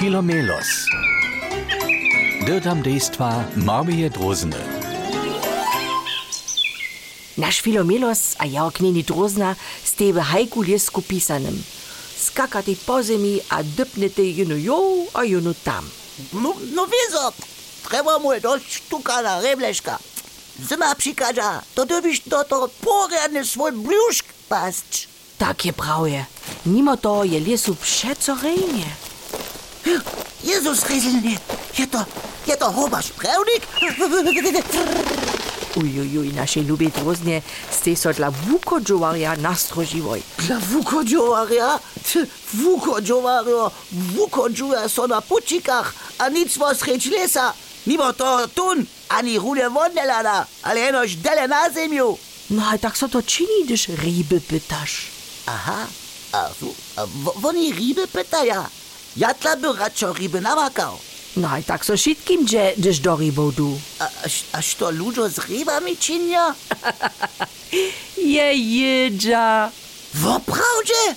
Filomelos. Dirtam dejstva Marmije Drozene. Naš Filomelos a ja knjeni Drozna ste v hajku liesku pisanym. Skakate po zemi a dypnete jeno jo a jeno tam. No, no wieso, treba mu je dość sztuka na rebleszka. Zima przykazza, to dobisz do to porядny swój brzuszk paść. Tak je prawie. Mimo to je liesu przeco rejnie. Jezus Rieselny, je to, je to hobasz prawnik? Ujujuj, naszej lubiej Droznie ste so dla wukodżowaria nastrožiwoj. Dla wukodżowaria? Wukodżowario, wukodżuje so na pučikach, a nic was reć lesa. Mimo to tun, ani rule wodne lada, ale jenož dele na zemju. No a tak so to čini, když ryby pytaš. Aha, a, a oni ryby pytaja. Ja dla by radšo ryby namakał. No a tak so šitkim dže, když do rybou du. A, a, a što ludzo z rybami činia? Je jedža. Woprawdzie?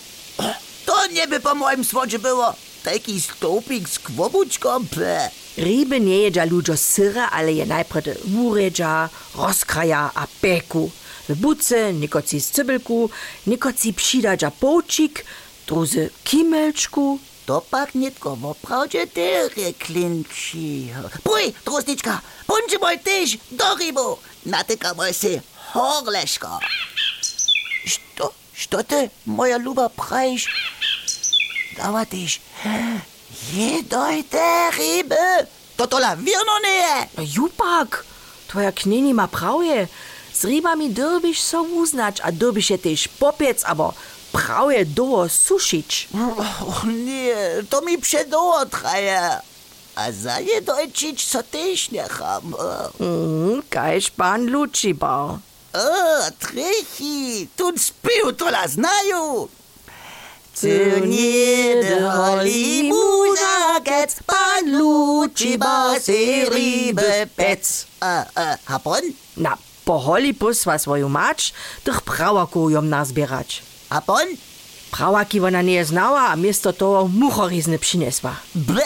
To nie by po moim swodzie było. Taki stopik z kwobuczką, ple. Ryby nie jedža ludzo syra, ale je najpredy wuredža, rozkraja a peku. W buce nikoci z cybelku, nikoci přidadža poučik, druzy kimelčku. To pak nitko woprawdzie ty klinci. Puj, trosniczka, bądź mój tyś do rybu. Natyka mój sy horleszko. Što, što ty, moja luba, prajš? Dawa tyś. Jedoj te ryby. To tola wierno nie. No jupak, tvoja knjeni ma pravje. Z rybami drbiš so uznać, a drbiš je tež popiec, Prav je dovo sušič. Oh, nie, to mi przedoło traje. A za nie dojczyć, co też nie ham. Mm, kajż pan Luci bał. O, trechi, tu spił, to la znają. Cyrniede Hollywood gets pan Luci ba se ribe pec. A, a, hapon? Na, poholi posva svoju mač, teh pravakujem nazbirać. Ją nazbierać. Hapon? Prawaki ona nie znała, a miesto toho muchorizny przyniesła. Ble!